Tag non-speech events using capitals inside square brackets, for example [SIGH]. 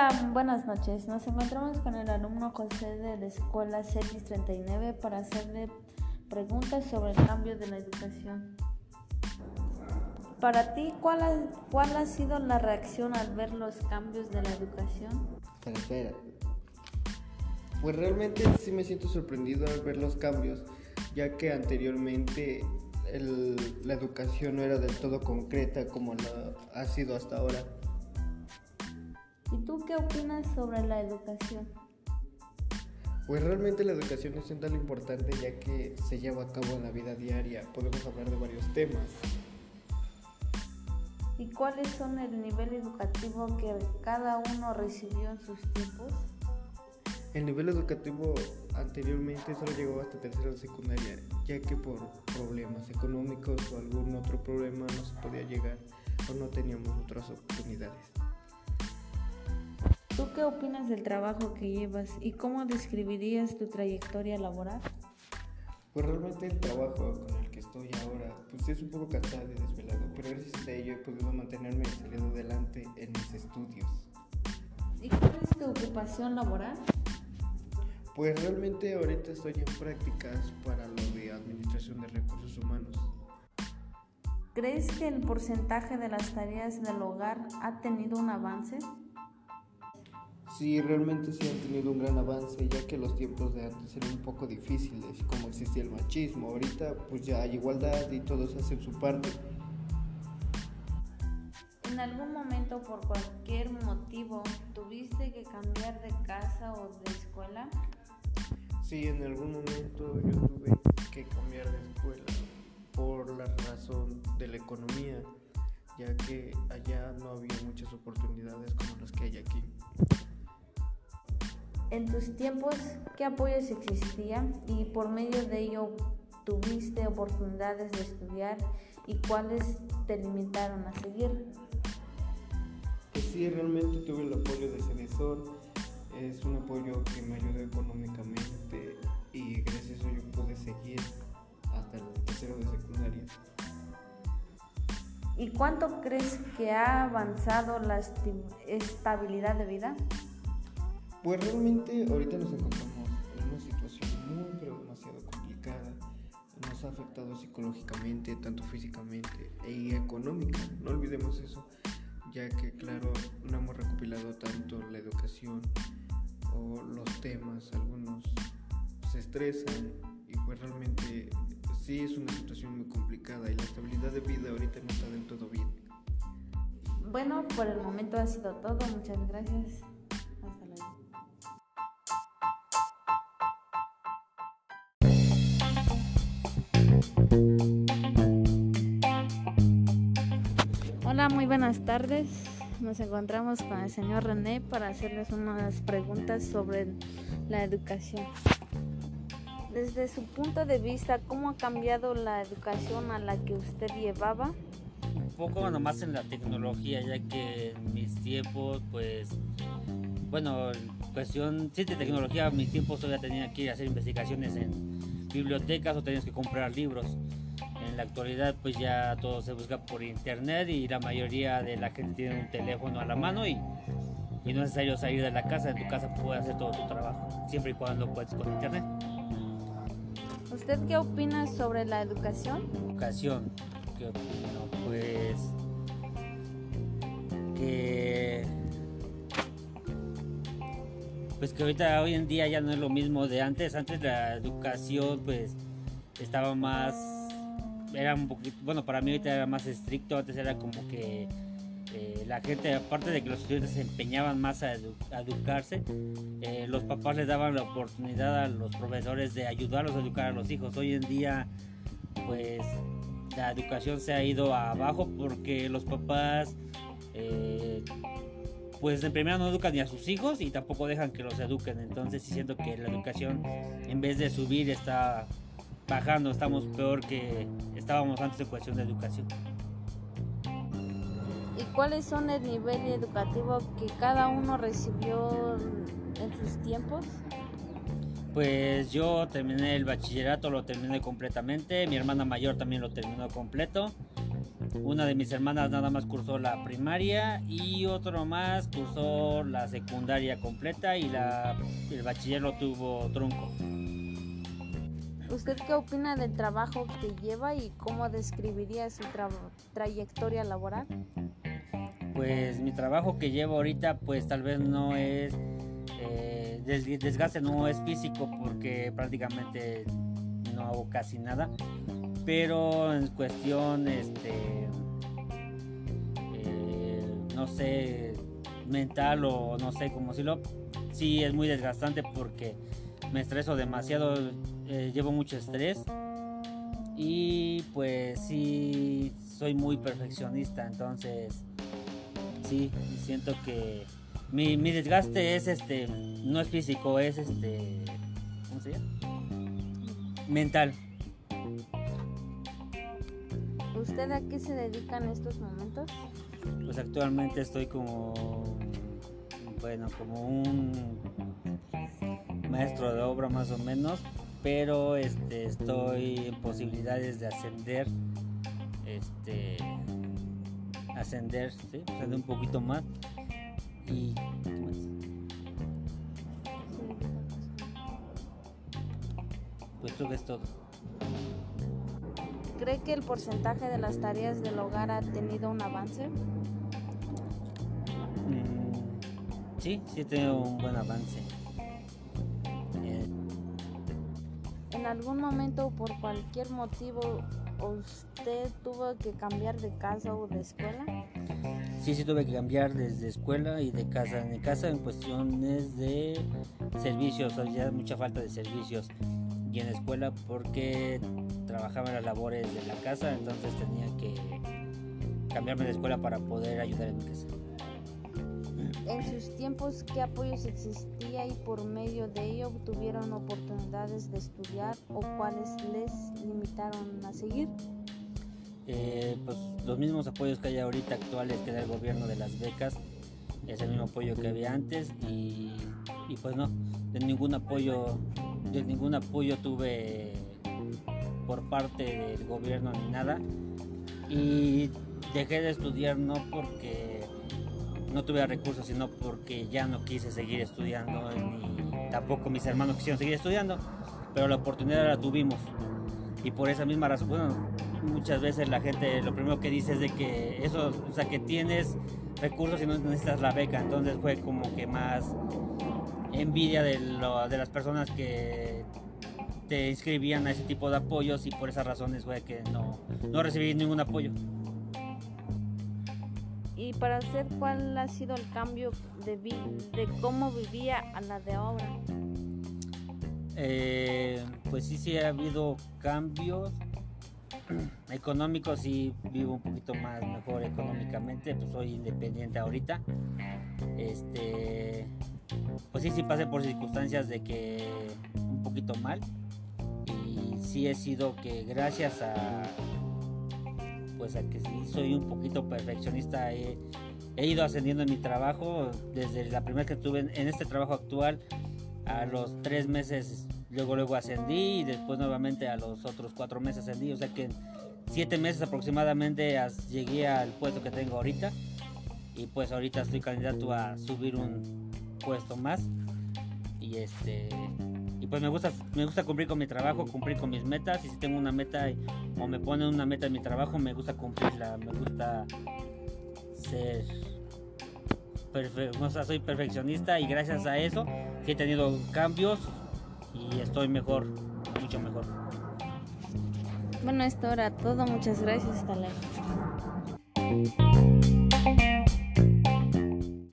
Hola, buenas noches. Nos encontramos con el alumno José de la escuela CETIS 39 para hacerle preguntas sobre el cambio de la educación. Para ti, ¿cuál ha, cuál ha sido la reacción al ver los cambios de la educación? Espera, espera. Pues realmente sí me siento sorprendido al ver los cambios, ya que anteriormente el- la educación no era del todo concreta como la ha sido hasta ahora. ¿Y tú qué opinas sobre la educación? Pues realmente la educación es un tan importante ya que se lleva a cabo en la vida diaria. Podemos hablar de varios temas. ¿Y cuáles son el nivel educativo que cada uno recibió en sus tiempos? El nivel educativo anteriormente solo llegó hasta tercera secundaria, ya que por problemas económicos o algún otro problema no se podía llegar o no teníamos otras oportunidades. ¿Tú qué opinas del trabajo que llevas y cómo describirías tu trayectoria laboral? Pues realmente el trabajo con el que estoy ahora pues es un poco cansado y desvelado, pero gracias a ello he podido mantenerme y salir adelante en mis estudios. ¿Y cuál es tu ocupación laboral? Pues realmente ahorita estoy en prácticas para lo de administración de recursos humanos. ¿Crees que el porcentaje de las tareas del hogar ha tenido un avance? Sí, realmente sí han tenido un gran avance, ya que los tiempos de antes eran un poco difíciles, como existía el machismo. Ahorita pues ya hay igualdad y todos hacen su parte. ¿En algún momento por cualquier motivo tuviste que cambiar de casa o de escuela? Sí, en algún momento yo tuve que cambiar de escuela por la razón de la economía, ya que En tus tiempos, ¿qué apoyos existían y por medio de ello tuviste oportunidades de estudiar y cuáles te limitaron a seguir? Pues sí, realmente tuve el apoyo de Cenesor, es un apoyo que me ayudó económicamente y gracias a ello pude seguir hasta el tercero de secundaria. ¿Y cuánto crees que ha avanzado la estabilidad de vida? Pues realmente ahorita nos encontramos en una situación muy pero demasiado complicada. Nos ha afectado psicológicamente, tanto físicamente y económica. No olvidemos eso, ya que claro, no hemos recopilado tanto la educación o los temas, algunos se estresan y pues realmente sí es una situación muy complicada y la estabilidad de vida ahorita no está del todo bien. Bueno, por el momento ha sido todo. Muchas gracias. Hola, muy buenas tardes. Nos encontramos con el señor René para hacerles unas preguntas sobre la educación. Desde su punto de vista, ¿cómo ha cambiado la educación a la que usted llevaba? un poco nomás en la tecnología, ya que en mis tiempos, pues, bueno, en cuestión, sí, de tecnología, en mis tiempos todavía tenía que ir a hacer investigaciones en bibliotecas o tenías que comprar libros. En la actualidad, pues ya todo se busca por internet y la mayoría de la gente tiene un teléfono a la mano y, y no es necesario salir de la casa, en tu casa puedes hacer todo tu trabajo, siempre y cuando puedes con internet. ¿Usted qué opina sobre la educación? educación que opino pues que pues que ahorita hoy en día ya no es lo mismo de antes. Antes la educación pues estaba más era un poquito bueno para mí ahorita era más estricto. Antes era como que eh, la gente aparte de que los estudiantes se empeñaban más a, edu- a educarse eh, los papás les daban la oportunidad a los profesores de ayudarlos a educar a los hijos. Hoy en día pues la educación se ha ido abajo porque los papás eh, pues en primera no educan ni a sus hijos y tampoco dejan que los eduquen entonces sí siento que la educación en vez de subir está bajando estamos peor que estábamos antes en cuestión de educación ¿Y cuáles son el nivel educativo que cada uno recibió en sus tiempos? Pues yo terminé el bachillerato, lo terminé completamente. Mi hermana mayor también lo terminó completo. Una de mis hermanas nada más cursó la primaria y otro más cursó la secundaria completa y la, el bachiller lo tuvo trunco. ¿Usted qué opina del trabajo que lleva y cómo describiría su trayectoria laboral? Pues mi trabajo que llevo ahorita pues tal vez no es, eh, desgaste no es físico porque prácticamente no hago casi nada, pero en cuestión, este, no sé, mental o no sé cómo decirlo, sí es muy desgastante porque me estreso demasiado, eh, llevo mucho estrés y pues sí soy muy perfeccionista, entonces sí siento que mi, mi, desgaste es este no es físico, es este ¿cómo se llama? mental. ¿Usted a qué se dedica en estos momentos? Pues actualmente estoy como bueno, como un maestro de obra más o menos, pero este, estoy en posibilidades de ascender, este, ascender, ¿sí? ascender un poquito más y Pues creo que es todo. ¿Cree que el porcentaje de las tareas del hogar ha tenido un avance? Mm, sí, sí tenido un buen avance. ¿En algún momento por cualquier motivo usted tuvo que cambiar de casa o de escuela? Sí, sí tuve que cambiar desde escuela y de casa. En casa en cuestiones de servicios, había mucha falta de servicios. Y en la escuela porque trabajaba en las labores de la casa, entonces tenía que cambiarme de escuela para poder ayudar en mi casa en sus tiempos qué apoyos existía y por medio de ello tuvieron oportunidades de estudiar o cuáles les limitaron a seguir? Eh, pues los mismos apoyos que hay ahorita actuales que da el gobierno de las becas es el mismo apoyo que había antes y, y pues no de ningún apoyo de ningún apoyo tuve por parte del gobierno ni nada y dejé de estudiar no porque no tuve recursos, sino porque ya no quise seguir estudiando, ni tampoco mis hermanos quisieron seguir estudiando, pero la oportunidad la tuvimos. Y por esa misma razón, bueno, muchas veces la gente lo primero que dice es de que eso, o sea, que tienes recursos y no necesitas la beca, entonces fue como que más envidia de las personas que te inscribían a ese tipo de apoyos y por esas razones fue que no, no recibí ningún apoyo y para hacer cuál ha sido el cambio de, de cómo vivía a la de ahora. Eh, pues sí, sí ha habido cambios [CLEARS THROAT] económicos y vivo un poquito más mejor económicamente, pues soy independiente ahorita. Este, pues sí, sí pasé por circunstancias de que un poquito mal y sí he sido que gracias a pues a que sí soy un poquito perfeccionista. He, ido ascendiendo en mi trabajo desde la primera que estuve en, este trabajo actual. A los tres meses luego luego ascendí y después nuevamente a los otros cuatro meses ascendí. O sea que en siete meses aproximadamente llegué al puesto que tengo ahorita. Y pues ahorita estoy candidato a subir un puesto más. Y este pues me gusta, me gusta cumplir con mi trabajo, cumplir con mis metas. Y si tengo una meta o me ponen una meta en mi trabajo, me gusta cumplirla. Me gusta ser. o sea, soy perfeccionista y gracias a eso he tenido cambios y estoy mejor, mucho mejor. Bueno, esto era todo. Muchas gracias. Hasta luego.